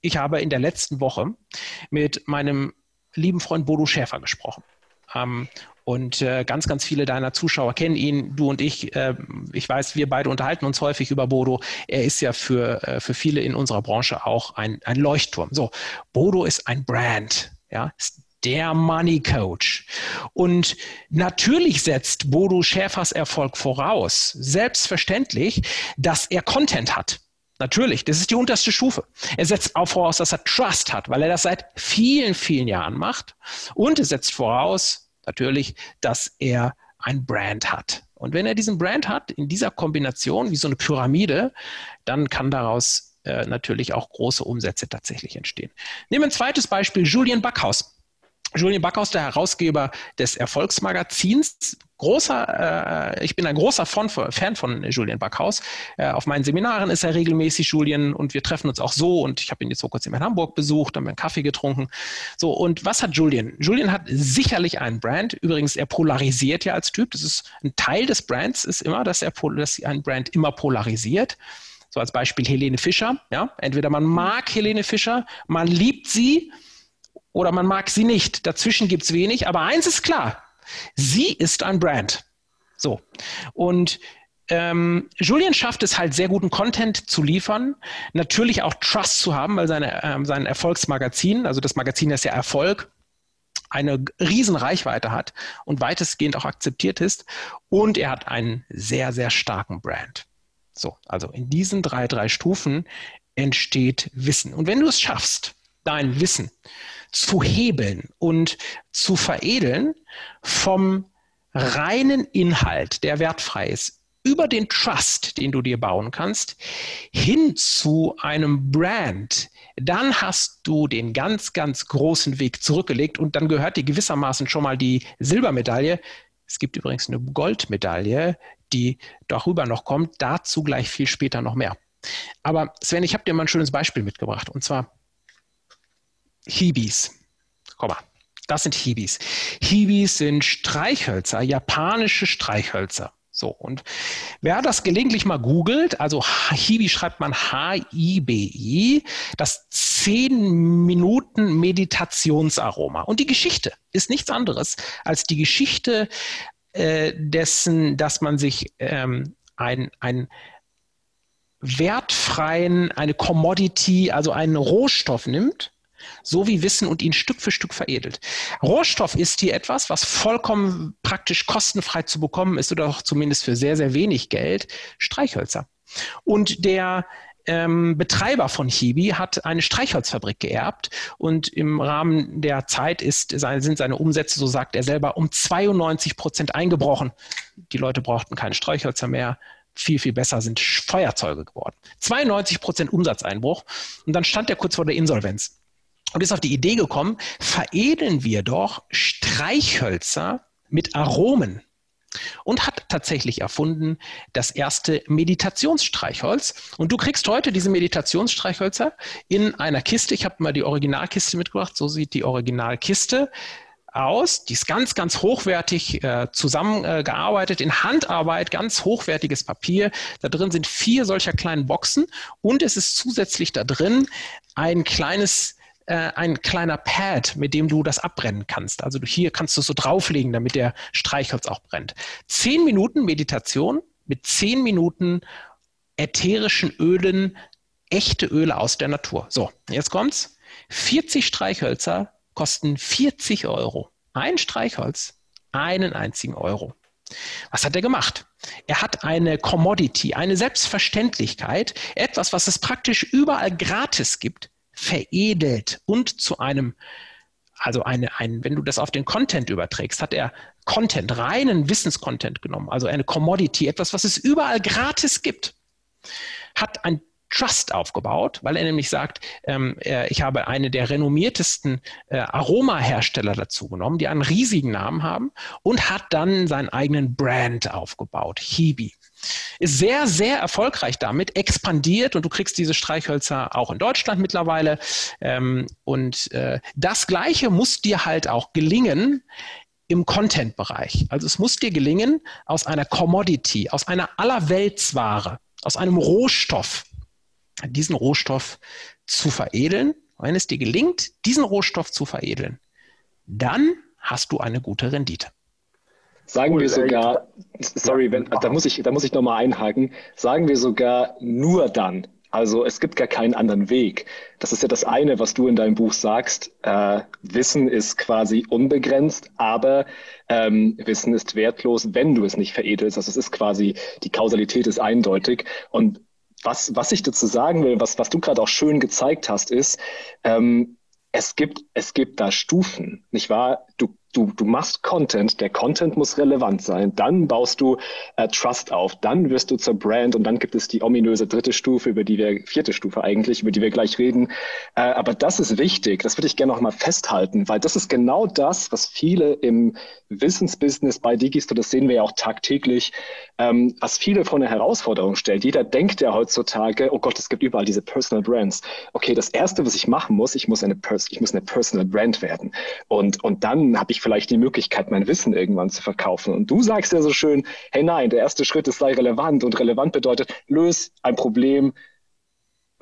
ich habe in der letzten Woche mit meinem lieben Freund Bodo Schäfer gesprochen. Ähm, und äh, ganz, ganz viele deiner Zuschauer kennen ihn, du und ich. Äh, ich weiß, wir beide unterhalten uns häufig über Bodo. Er ist ja für, äh, für viele in unserer Branche auch ein, ein Leuchtturm. So, Bodo ist ein Brand, ja, ist der Money Coach. Und natürlich setzt Bodo Schäfers Erfolg voraus, selbstverständlich, dass er Content hat. Natürlich, das ist die unterste Stufe. Er setzt auch voraus, dass er Trust hat, weil er das seit vielen, vielen Jahren macht. Und er setzt voraus, natürlich, dass er ein Brand hat. Und wenn er diesen Brand hat, in dieser Kombination, wie so eine Pyramide, dann kann daraus äh, natürlich auch große Umsätze tatsächlich entstehen. Nehmen wir ein zweites Beispiel, Julian Backhaus. Julian Backhaus, der Herausgeber des Erfolgsmagazins. Großer, äh, ich bin ein großer Fan von Julian Backhaus. Äh, auf meinen Seminaren ist er regelmäßig, Julian, und wir treffen uns auch so. Und ich habe ihn jetzt vor kurzem in Hamburg besucht, haben einen Kaffee getrunken. So, und was hat Julian? Julian hat sicherlich einen Brand. Übrigens, er polarisiert ja als Typ. Das ist ein Teil des Brands, ist immer, dass er dass ein Brand immer polarisiert. So als Beispiel Helene Fischer. Ja, entweder man mag Helene Fischer, man liebt sie oder man mag sie nicht. Dazwischen gibt es wenig, aber eins ist klar, sie ist ein Brand. So. Und ähm, Julian schafft es halt sehr guten Content zu liefern, natürlich auch Trust zu haben, weil seine, ähm, sein Erfolgsmagazin, also das Magazin ist ja Erfolg, eine riesen Reichweite hat und weitestgehend auch akzeptiert ist. Und er hat einen sehr, sehr starken Brand. So, also in diesen drei, drei Stufen entsteht Wissen. Und wenn du es schaffst, dein Wissen zu hebeln und zu veredeln vom reinen Inhalt, der wertfrei ist, über den Trust, den du dir bauen kannst, hin zu einem Brand, dann hast du den ganz, ganz großen Weg zurückgelegt und dann gehört dir gewissermaßen schon mal die Silbermedaille. Es gibt übrigens eine Goldmedaille, die darüber noch kommt, dazu gleich viel später noch mehr. Aber Sven, ich habe dir mal ein schönes Beispiel mitgebracht und zwar Hibis. Mal, das sind Hibis. Hibis sind Streichhölzer, japanische Streichhölzer. So, und wer das gelegentlich mal googelt, also Hibi schreibt man H-I-B-I, das 10 Minuten Meditationsaroma. Und die Geschichte ist nichts anderes als die Geschichte äh, dessen, dass man sich ähm, ein, ein wertfreien, eine Commodity, also einen Rohstoff nimmt so wie Wissen und ihn Stück für Stück veredelt. Rohstoff ist hier etwas, was vollkommen praktisch kostenfrei zu bekommen ist oder auch zumindest für sehr, sehr wenig Geld, Streichhölzer. Und der ähm, Betreiber von Hibi hat eine Streichholzfabrik geerbt und im Rahmen der Zeit ist, sind seine Umsätze, so sagt er selber, um 92 Prozent eingebrochen. Die Leute brauchten keine Streichhölzer mehr. Viel, viel besser sind Feuerzeuge geworden. 92 Prozent Umsatzeinbruch. Und dann stand er kurz vor der Insolvenz und ist auf die Idee gekommen, veredeln wir doch Streichhölzer mit Aromen und hat tatsächlich erfunden das erste Meditationsstreichholz. Und du kriegst heute diese Meditationsstreichhölzer in einer Kiste. Ich habe mal die Originalkiste mitgebracht. So sieht die Originalkiste aus. Die ist ganz, ganz hochwertig äh, zusammengearbeitet, in Handarbeit, ganz hochwertiges Papier. Da drin sind vier solcher kleinen Boxen und es ist zusätzlich da drin ein kleines äh, ein kleiner Pad, mit dem du das abbrennen kannst. Also hier kannst du so drauflegen, damit der Streichholz auch brennt. Zehn Minuten Meditation mit zehn Minuten ätherischen Ölen, echte Öle aus der Natur. So, jetzt kommt's. 40 Streichhölzer kosten 40 Euro. Ein Streichholz, einen einzigen Euro. Was hat er gemacht? Er hat eine Commodity, eine Selbstverständlichkeit, etwas, was es praktisch überall gratis gibt, veredelt und zu einem, also eine, ein, wenn du das auf den Content überträgst, hat er Content, reinen Wissenscontent genommen, also eine Commodity, etwas, was es überall gratis gibt, hat ein Trust aufgebaut, weil er nämlich sagt, ähm, ich habe eine der renommiertesten äh, Aromahersteller dazu genommen, die einen riesigen Namen haben und hat dann seinen eigenen Brand aufgebaut, Hibi ist sehr, sehr erfolgreich damit, expandiert und du kriegst diese Streichhölzer auch in Deutschland mittlerweile. Ähm, und äh, das Gleiche muss dir halt auch gelingen im Content-Bereich. Also es muss dir gelingen, aus einer Commodity, aus einer Allerweltsware, aus einem Rohstoff, diesen Rohstoff zu veredeln, wenn es dir gelingt, diesen Rohstoff zu veredeln, dann hast du eine gute Rendite. Sagen wir sogar, sorry, wenn, da muss ich, da muss ich nochmal einhaken, sagen wir sogar nur dann. Also es gibt gar keinen anderen Weg. Das ist ja das eine, was du in deinem Buch sagst. Äh, Wissen ist quasi unbegrenzt, aber ähm, Wissen ist wertlos, wenn du es nicht veredelst. Also es ist quasi, die Kausalität ist eindeutig. Und was, was ich dazu sagen will, was, was du gerade auch schön gezeigt hast, ist, ähm, es gibt, es gibt da Stufen, nicht wahr? Du du, du machst Content, der Content muss relevant sein, dann baust du äh, Trust auf, dann wirst du zur Brand und dann gibt es die ominöse dritte Stufe, über die wir, vierte Stufe eigentlich, über die wir gleich reden. Äh, aber das ist wichtig, das würde ich gerne nochmal festhalten, weil das ist genau das, was viele im Wissensbusiness bei Digistore, das sehen wir ja auch tagtäglich, ähm, was viele vor eine Herausforderung stellt. Jeder denkt ja heutzutage, oh Gott, es gibt überall diese Personal Brands. Okay, das erste, was ich machen muss, ich muss eine, Pers ich muss eine Personal Brand werden. Und, und dann habe ich vielleicht die Möglichkeit, mein Wissen irgendwann zu verkaufen. Und du sagst ja so schön, hey nein, der erste Schritt ist sei relevant und relevant bedeutet, löse ein Problem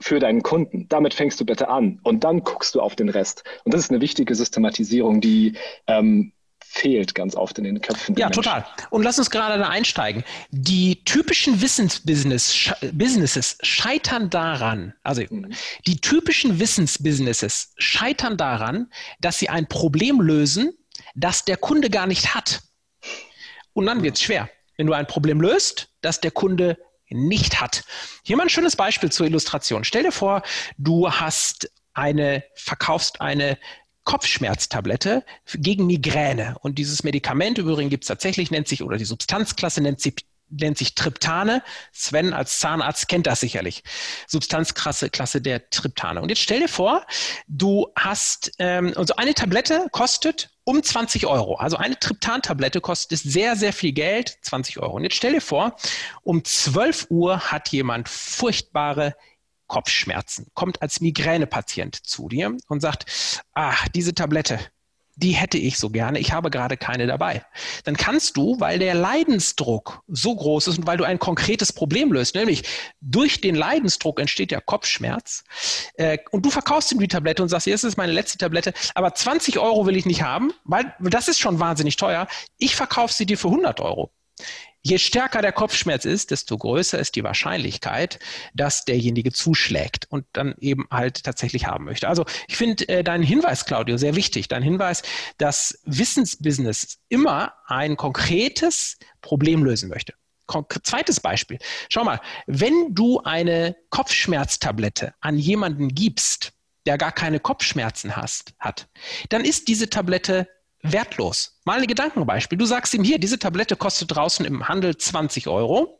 für deinen Kunden. Damit fängst du bitte an und dann guckst du auf den Rest. Und das ist eine wichtige Systematisierung, die ähm, fehlt ganz oft in den Köpfen. Ja, Menschen. total. Und lass uns gerade da einsteigen. Die typischen Wissensbusinesses scheitern daran, also mhm. die typischen Wissensbusinesses scheitern daran, dass sie ein Problem lösen, das der Kunde gar nicht hat. Und dann wird es schwer. Wenn du ein Problem löst, das der Kunde nicht hat. Hier mal ein schönes Beispiel zur Illustration. Stell dir vor, du hast eine, verkaufst eine Kopfschmerztablette gegen Migräne. Und dieses Medikament übrigens gibt es tatsächlich, nennt sich, oder die Substanzklasse nennt sich nennt sich Triptane. Sven als Zahnarzt kennt das sicherlich. Substanzklasse Klasse der Triptane. Und jetzt stell dir vor, du hast, ähm, also eine Tablette kostet um 20 Euro. Also eine Triptan-Tablette kostet sehr, sehr viel Geld, 20 Euro. Und jetzt stell dir vor, um 12 Uhr hat jemand furchtbare Kopfschmerzen, kommt als Migränepatient zu dir und sagt, ah, diese Tablette, die hätte ich so gerne, ich habe gerade keine dabei. Dann kannst du, weil der Leidensdruck so groß ist und weil du ein konkretes Problem löst, nämlich durch den Leidensdruck entsteht ja Kopfschmerz, äh, und du verkaufst ihm die Tablette und sagst, jetzt ist meine letzte Tablette, aber 20 Euro will ich nicht haben, weil das ist schon wahnsinnig teuer. Ich verkaufe sie dir für 100 Euro. Je stärker der Kopfschmerz ist, desto größer ist die Wahrscheinlichkeit, dass derjenige zuschlägt und dann eben halt tatsächlich haben möchte. Also ich finde äh, deinen Hinweis, Claudio, sehr wichtig. Dein Hinweis, dass Wissensbusiness immer ein konkretes Problem lösen möchte. Zweites Beispiel. Schau mal, wenn du eine Kopfschmerztablette an jemanden gibst, der gar keine Kopfschmerzen hast, hat, dann ist diese Tablette wertlos. Mal ein Gedankenbeispiel. Du sagst ihm hier, diese Tablette kostet draußen im Handel 20 Euro.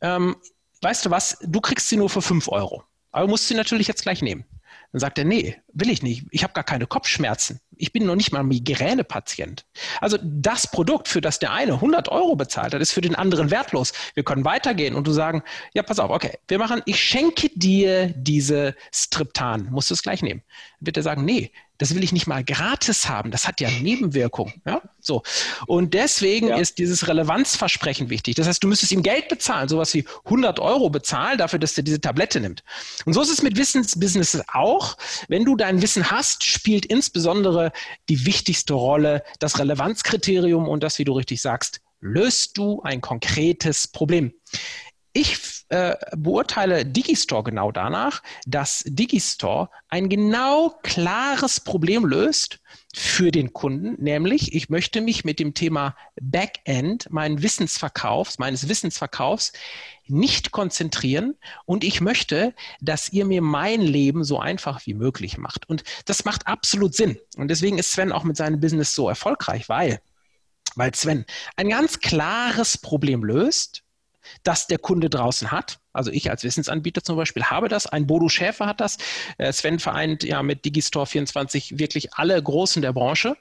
Ähm, weißt du was? Du kriegst sie nur für 5 Euro. Aber musst sie natürlich jetzt gleich nehmen. Dann sagt er, nee, will ich nicht. Ich habe gar keine Kopfschmerzen. Ich bin noch nicht mal Migränepatient. Also das Produkt, für das der eine 100 Euro bezahlt hat, ist für den anderen wertlos. Wir können weitergehen und du sagen, ja, pass auf, okay, wir machen, ich schenke dir diese Striptan. Musst du es gleich nehmen. Dann wird er sagen, nee, das will ich nicht mal gratis haben. Das hat ja Nebenwirkungen. Ja? So. Und deswegen ja. ist dieses Relevanzversprechen wichtig. Das heißt, du müsstest ihm Geld bezahlen, sowas wie 100 Euro bezahlen dafür, dass er diese Tablette nimmt. Und so ist es mit Wissensbusinesses auch. Wenn du dein Wissen hast, spielt insbesondere die wichtigste Rolle das Relevanzkriterium und das, wie du richtig sagst, löst du ein konkretes Problem. Ich äh, beurteile Digistore genau danach, dass Digistore ein genau klares Problem löst für den Kunden, nämlich ich möchte mich mit dem Thema Backend meines Wissensverkaufs, meines Wissensverkaufs nicht konzentrieren und ich möchte, dass ihr mir mein Leben so einfach wie möglich macht. Und das macht absolut Sinn. Und deswegen ist Sven auch mit seinem Business so erfolgreich, weil, weil Sven ein ganz klares Problem löst, das der Kunde draußen hat. Also ich als Wissensanbieter zum Beispiel habe das. Ein Bodo Schäfer hat das. Äh, Sven vereint ja mit Digistore 24 wirklich alle Großen der Branche.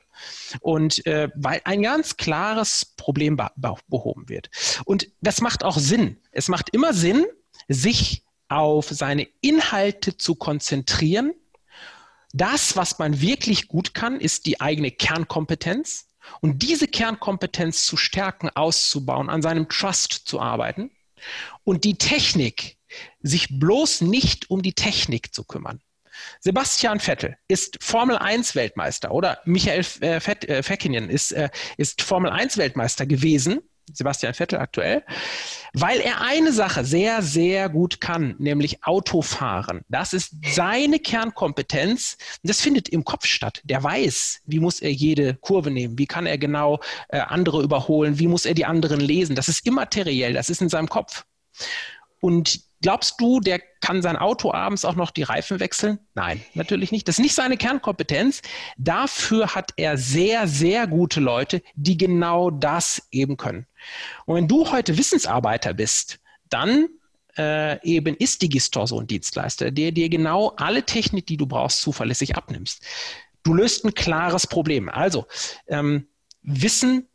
Und äh, weil ein ganz klares Problem behoben wird. Und das macht auch Sinn. Es macht immer Sinn, sich auf seine Inhalte zu konzentrieren. Das, was man wirklich gut kann, ist die eigene Kernkompetenz. Und diese Kernkompetenz zu stärken, auszubauen, an seinem Trust zu arbeiten und die Technik, sich bloß nicht um die Technik zu kümmern, Sebastian Vettel ist Formel 1 Weltmeister oder Michael äh, Fett, äh, Fekinen ist, äh, ist Formel 1 Weltmeister gewesen Sebastian Vettel aktuell, weil er eine Sache sehr, sehr gut kann, nämlich Autofahren. Das ist seine Kernkompetenz. Das findet im Kopf statt. Der weiß, wie muss er jede Kurve nehmen, wie kann er genau äh, andere überholen, wie muss er die anderen lesen. Das ist immateriell, das ist in seinem Kopf. Und glaubst du, der kann sein Auto abends auch noch die Reifen wechseln? Nein, natürlich nicht. Das ist nicht seine Kernkompetenz. Dafür hat er sehr, sehr gute Leute, die genau das eben können. Und wenn du heute Wissensarbeiter bist, dann äh, eben ist Digistore so ein Dienstleister, der dir genau alle Technik, die du brauchst, zuverlässig abnimmst. Du löst ein klares Problem. Also ähm, Wissen,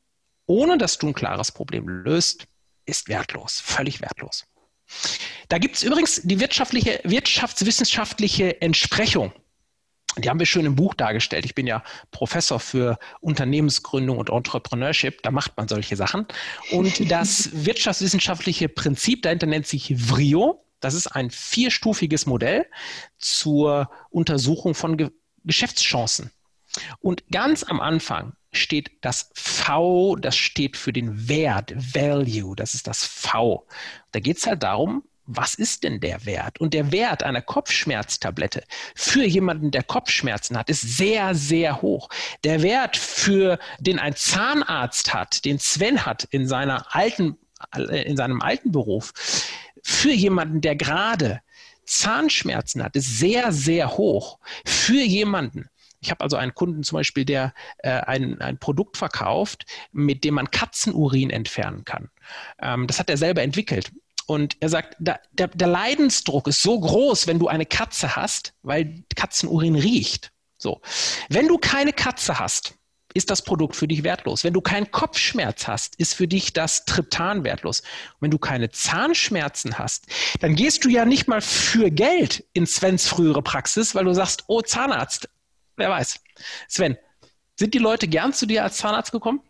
ohne dass du ein klares Problem löst, ist wertlos, völlig wertlos. Da gibt es übrigens die wirtschaftliche, wirtschaftswissenschaftliche Entsprechung. Die haben wir schön im Buch dargestellt. Ich bin ja Professor für Unternehmensgründung und Entrepreneurship. Da macht man solche Sachen. Und das wirtschaftswissenschaftliche Prinzip dahinter nennt sich VRIO. Das ist ein vierstufiges Modell zur Untersuchung von Ge Geschäftschancen. Und ganz am Anfang steht das V, das steht für den Wert, Value, das ist das V. Da geht es halt darum, was ist denn der Wert? Und der Wert einer Kopfschmerztablette für jemanden, der Kopfschmerzen hat, ist sehr, sehr hoch. Der Wert, für den ein Zahnarzt hat, den Sven hat in seiner alten, in seinem alten Beruf, für jemanden, der gerade Zahnschmerzen hat, ist sehr, sehr hoch. Für jemanden, ich habe also einen Kunden zum Beispiel, der äh, ein, ein Produkt verkauft, mit dem man Katzenurin entfernen kann. Ähm, das hat er selber entwickelt. Und er sagt, da, der, der Leidensdruck ist so groß, wenn du eine Katze hast, weil Katzenurin riecht. So. Wenn du keine Katze hast, ist das Produkt für dich wertlos. Wenn du keinen Kopfschmerz hast, ist für dich das Triptan wertlos. Und wenn du keine Zahnschmerzen hast, dann gehst du ja nicht mal für Geld in Svens frühere Praxis, weil du sagst, oh Zahnarzt, Wer weiß. Sven, sind die Leute gern zu dir als Zahnarzt gekommen?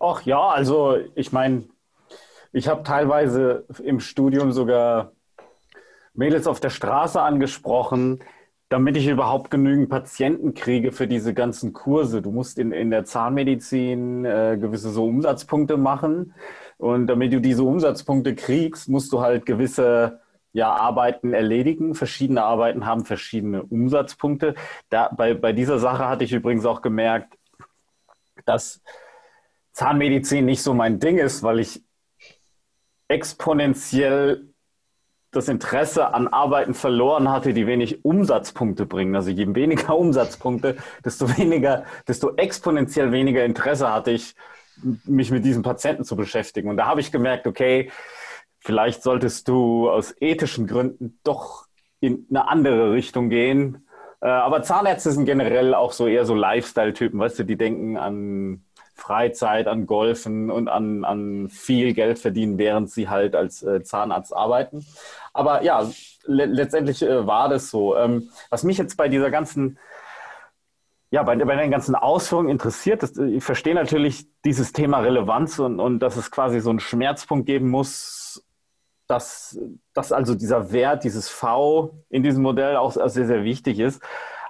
Ach ja, also ich meine, ich habe teilweise im Studium sogar Mädels auf der Straße angesprochen, damit ich überhaupt genügend Patienten kriege für diese ganzen Kurse. Du musst in, in der Zahnmedizin äh, gewisse so Umsatzpunkte machen. Und damit du diese Umsatzpunkte kriegst, musst du halt gewisse ja, Arbeiten erledigen. Verschiedene Arbeiten haben verschiedene Umsatzpunkte. Da, bei, bei dieser Sache hatte ich übrigens auch gemerkt, dass Zahnmedizin nicht so mein Ding ist, weil ich exponentiell das Interesse an Arbeiten verloren hatte, die wenig Umsatzpunkte bringen. Also je weniger Umsatzpunkte, desto weniger, desto exponentiell weniger Interesse hatte ich, mich mit diesen Patienten zu beschäftigen. Und da habe ich gemerkt, okay, vielleicht solltest du aus ethischen Gründen doch in eine andere Richtung gehen. Äh, aber Zahnärzte sind generell auch so eher so Lifestyle-Typen, weißt du, die denken an Freizeit, an Golfen und an, an viel Geld verdienen, während sie halt als äh, Zahnarzt arbeiten. Aber ja, le letztendlich äh, war das so. Ähm, was mich jetzt bei dieser ganzen ja, bei, bei den ganzen Ausführungen interessiert ist, ich verstehe natürlich dieses Thema Relevanz und, und dass es quasi so einen Schmerzpunkt geben muss, dass, dass also dieser Wert, dieses V in diesem Modell auch sehr, sehr wichtig ist.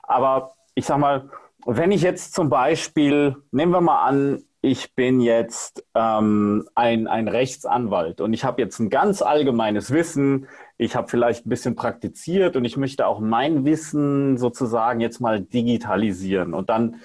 Aber ich sag mal, wenn ich jetzt zum Beispiel, nehmen wir mal an, ich bin jetzt ähm, ein, ein Rechtsanwalt und ich habe jetzt ein ganz allgemeines Wissen, ich habe vielleicht ein bisschen praktiziert und ich möchte auch mein Wissen sozusagen jetzt mal digitalisieren. Und dann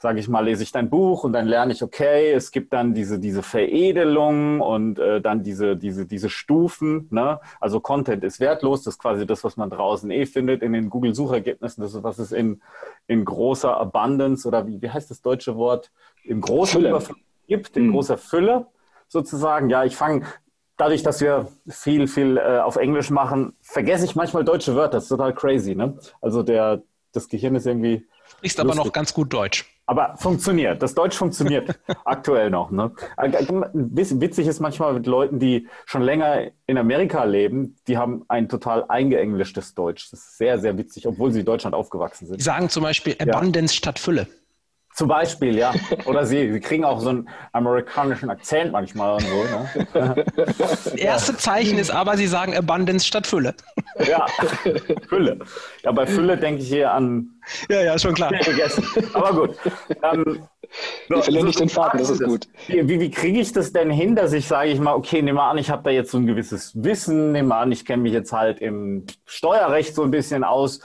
sage ich mal, lese ich dein Buch und dann lerne ich, okay, es gibt dann diese, diese Veredelung und äh, dann diese, diese, diese Stufen. Ne? Also Content ist wertlos, das ist quasi das, was man draußen eh findet in den Google-Suchergebnissen, das ist, was es in, in großer Abundance oder wie, wie heißt das deutsche Wort, in großer Überfluss gibt, in mhm. großer Fülle sozusagen. Ja, ich fange dadurch, dass wir viel, viel äh, auf Englisch machen, vergesse ich manchmal deutsche Wörter. Das ist total crazy. Ne? Also der, das Gehirn ist irgendwie. Sprichst lustig. aber noch ganz gut Deutsch. Aber funktioniert. Das Deutsch funktioniert aktuell noch. Ne? Witzig ist manchmal mit Leuten, die schon länger in Amerika leben, die haben ein total eingeenglischtes Deutsch. Das ist sehr, sehr witzig, obwohl sie in Deutschland aufgewachsen sind. Die sagen zum Beispiel Abundance ja. statt Fülle. Zum Beispiel, ja. Oder sie, sie kriegen auch so einen amerikanischen Akzent manchmal und so. Ne? Das erste Zeichen ist aber, sie sagen Abundance statt Fülle. Ja, Fülle. Ja, bei Fülle denke ich hier an. Ja, ja, schon klar. Aber gut. Ähm, wir verlieren nicht den Faden, das ist gut. Wie, wie, wie kriege ich das denn hin, dass ich sage ich mal, okay, nehme an, ich habe da jetzt so ein gewisses Wissen, nehme an, ich kenne mich jetzt halt im Steuerrecht so ein bisschen aus.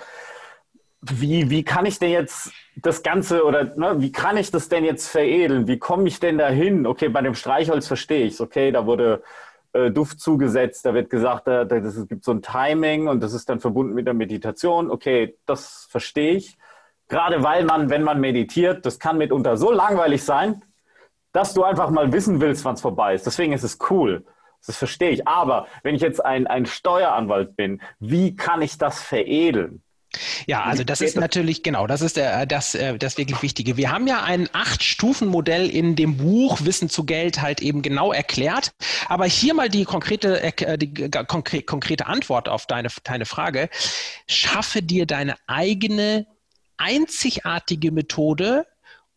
Wie, wie kann ich denn jetzt das Ganze oder ne, wie kann ich das denn jetzt veredeln? Wie komme ich denn dahin? Okay, bei dem Streichholz verstehe ich es. Okay, da wurde äh, Duft zugesetzt, da wird gesagt, da, da, es gibt so ein Timing und das ist dann verbunden mit der Meditation. Okay, das verstehe ich. Gerade weil man, wenn man meditiert, das kann mitunter so langweilig sein, dass du einfach mal wissen willst, wann es vorbei ist. Deswegen ist es cool. Das verstehe ich. Aber wenn ich jetzt ein, ein Steueranwalt bin, wie kann ich das veredeln? Ja, also das ist natürlich, genau, das ist der, das, äh, das wirklich Wichtige. Wir haben ja ein Acht-Stufen-Modell in dem Buch Wissen zu Geld halt eben genau erklärt. Aber hier mal die konkrete, äh, die konkrete Antwort auf deine, deine Frage. Schaffe dir deine eigene einzigartige Methode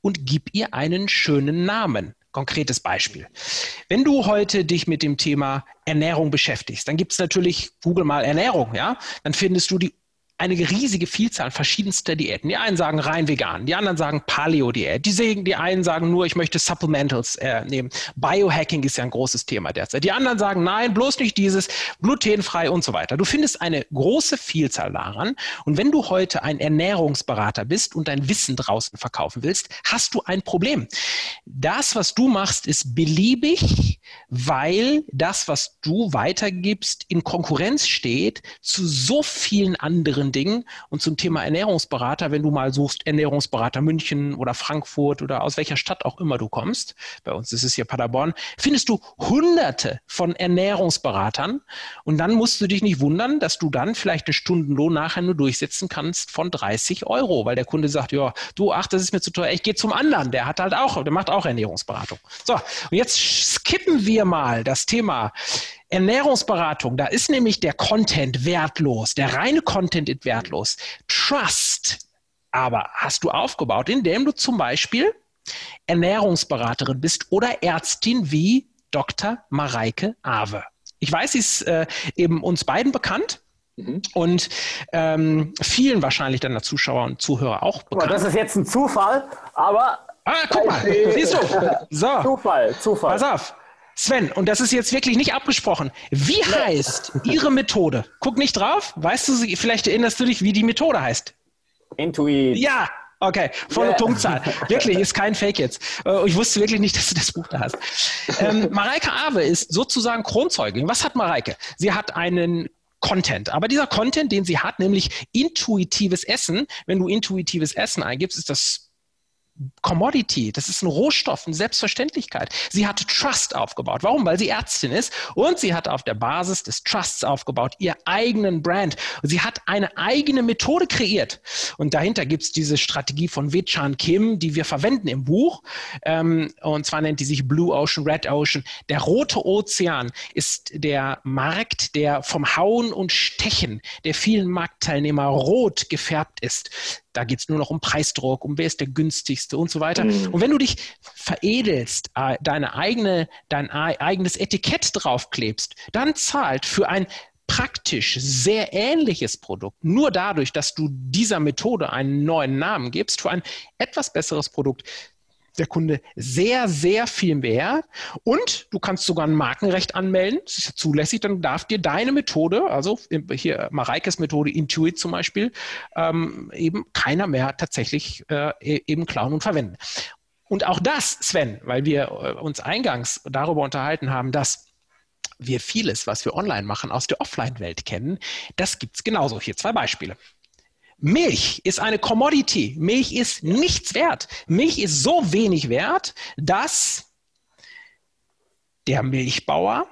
und gib ihr einen schönen Namen. Konkretes Beispiel. Wenn du heute dich mit dem Thema Ernährung beschäftigst, dann gibt es natürlich Google mal Ernährung, ja, dann findest du die eine riesige Vielzahl verschiedenster Diäten. Die einen sagen rein vegan, die anderen sagen Paleo-Diät, die, die einen sagen nur, ich möchte Supplementals äh, nehmen. Biohacking ist ja ein großes Thema derzeit. Die anderen sagen, nein, bloß nicht dieses, glutenfrei und so weiter. Du findest eine große Vielzahl daran. Und wenn du heute ein Ernährungsberater bist und dein Wissen draußen verkaufen willst, hast du ein Problem. Das, was du machst, ist beliebig, weil das, was du weitergibst, in Konkurrenz steht zu so vielen anderen anderen Dingen. Und zum Thema Ernährungsberater, wenn du mal suchst, Ernährungsberater München oder Frankfurt oder aus welcher Stadt auch immer du kommst, bei uns ist es hier Paderborn, findest du hunderte von Ernährungsberatern. Und dann musst du dich nicht wundern, dass du dann vielleicht eine Stundenlohn nachher nur durchsetzen kannst von 30 Euro, weil der Kunde sagt, ja, du, ach, das ist mir zu teuer, ich gehe zum anderen, der hat halt auch, der macht auch Ernährungsberatung. So, und jetzt skippen wir mal das Thema Ernährungsberatung, da ist nämlich der Content wertlos, der reine Content ist wertlos. Trust aber hast du aufgebaut, indem du zum Beispiel Ernährungsberaterin bist oder Ärztin wie Dr. Mareike Awe. Ich weiß, sie ist äh, eben uns beiden bekannt. Mhm. Und ähm, vielen wahrscheinlich deiner Zuschauer und Zuhörer auch bekannt. Das ist jetzt ein Zufall, aber. Ah, guck mal, siehst du. So. Zufall, Zufall. Pass auf. Sven, und das ist jetzt wirklich nicht abgesprochen. Wie heißt Ihre Methode? Guck nicht drauf. Weißt du, vielleicht erinnerst du dich, wie die Methode heißt. Intuit. Ja, Okay, volle yeah. Punktzahl. Wirklich, ist kein Fake jetzt. Äh, ich wusste wirklich nicht, dass du das Buch da hast. Ähm, Mareike Awe ist sozusagen Kronzeugin. Was hat Mareike? Sie hat einen Content. Aber dieser Content, den sie hat, nämlich intuitives Essen, wenn du intuitives Essen eingibst, ist das Commodity, das ist ein Rohstoff, eine Selbstverständlichkeit. Sie hat Trust aufgebaut. Warum? Weil sie Ärztin ist und sie hat auf der Basis des Trusts aufgebaut, ihr eigenen Brand. Sie hat eine eigene Methode kreiert. Und dahinter gibt es diese Strategie von Wechan Kim, die wir verwenden im Buch. Ähm, und zwar nennt die sich Blue Ocean, Red Ocean. Der rote Ozean ist der Markt, der vom Hauen und Stechen der vielen Marktteilnehmer rot gefärbt ist. Da geht es nur noch um Preisdruck, um wer ist der günstigste und so weiter. Mhm. Und wenn du dich veredelst, äh, deine eigene, dein eigenes Etikett draufklebst, dann zahlt für ein praktisch sehr ähnliches Produkt, nur dadurch, dass du dieser Methode einen neuen Namen gibst, für ein etwas besseres Produkt, der Kunde sehr, sehr viel mehr. Und du kannst sogar ein Markenrecht anmelden. Das ist ja zulässig. Dann darf dir deine Methode, also hier Mareikes Methode Intuit zum Beispiel, ähm, eben keiner mehr tatsächlich äh, e-, eben klauen und verwenden. Und auch das, Sven, weil wir äh, uns eingangs darüber unterhalten haben, dass wir vieles, was wir online machen, aus der Offline-Welt kennen, das gibt es genauso. Hier zwei Beispiele. Milch ist eine Commodity. Milch ist nichts wert. Milch ist so wenig wert, dass der Milchbauer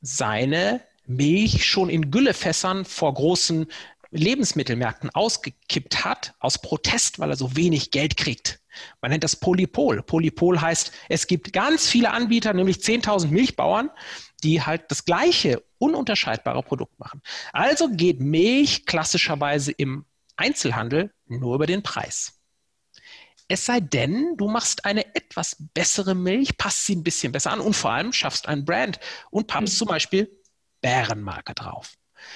seine Milch schon in Güllefässern vor großen Lebensmittelmärkten ausgekippt hat, aus Protest, weil er so wenig Geld kriegt. Man nennt das Polypol. Polypol heißt, es gibt ganz viele Anbieter, nämlich 10.000 Milchbauern, die halt das gleiche, ununterscheidbare Produkt machen. Also geht Milch klassischerweise im Einzelhandel nur über den Preis. Es sei denn, du machst eine etwas bessere Milch, passt sie ein bisschen besser an und vor allem schaffst ein Brand und pappst mhm. zum Beispiel Bärenmarke drauf.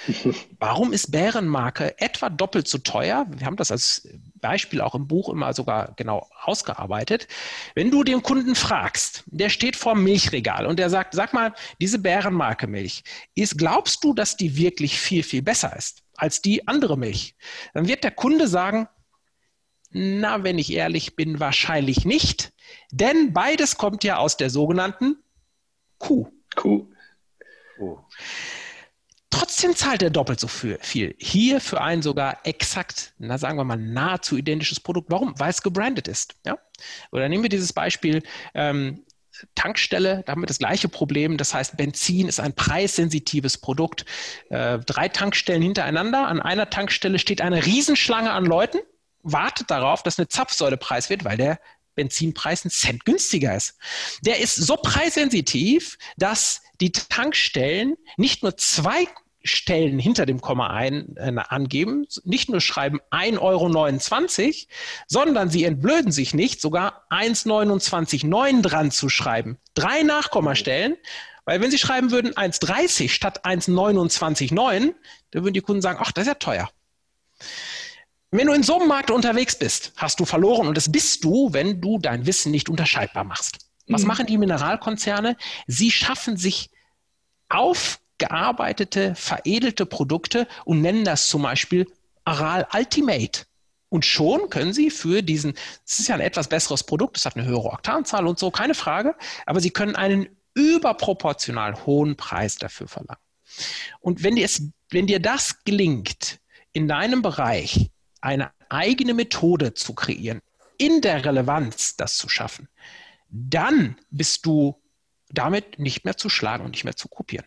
Warum ist Bärenmarke etwa doppelt so teuer? Wir haben das als Beispiel auch im Buch immer sogar genau ausgearbeitet. Wenn du den Kunden fragst, der steht vor dem Milchregal und der sagt, sag mal, diese Bärenmarke Milch, ist, glaubst du, dass die wirklich viel, viel besser ist als die andere Milch? Dann wird der Kunde sagen, na, wenn ich ehrlich bin, wahrscheinlich nicht, denn beides kommt ja aus der sogenannten Kuh. Kuh. Oh. Trotzdem zahlt er doppelt so viel. Hier für ein sogar exakt, na sagen wir mal, nahezu identisches Produkt. Warum? Weil es gebrandet ist. Ja? Oder nehmen wir dieses Beispiel ähm, Tankstelle, da haben wir das gleiche Problem. Das heißt, Benzin ist ein preissensitives Produkt. Äh, drei Tankstellen hintereinander. An einer Tankstelle steht eine Riesenschlange an Leuten, wartet darauf, dass eine Zapfsäule preis wird, weil der Benzinpreis einen Cent günstiger ist. Der ist so preissensitiv, dass die Tankstellen nicht nur zwei Stellen hinter dem Komma ein, äh, angeben, nicht nur schreiben 1,29 Euro, sondern sie entblöden sich nicht, sogar 1,29,9 dran zu schreiben. Drei Nachkommastellen, weil wenn sie schreiben würden 1,30 statt 1,29,9, dann würden die Kunden sagen, ach, das ist ja teuer. Wenn du in so einem Markt unterwegs bist, hast du verloren und das bist du, wenn du dein Wissen nicht unterscheidbar machst. Was mhm. machen die Mineralkonzerne? Sie schaffen sich aufgearbeitete, veredelte Produkte und nennen das zum Beispiel Aral Ultimate. Und schon können Sie für diesen, es ist ja ein etwas besseres Produkt, es hat eine höhere Oktanzahl und so, keine Frage, aber Sie können einen überproportional hohen Preis dafür verlangen. Und wenn dir, es, wenn dir das gelingt, in deinem Bereich eine eigene Methode zu kreieren, in der Relevanz das zu schaffen, dann bist du damit nicht mehr zu schlagen und nicht mehr zu kopieren.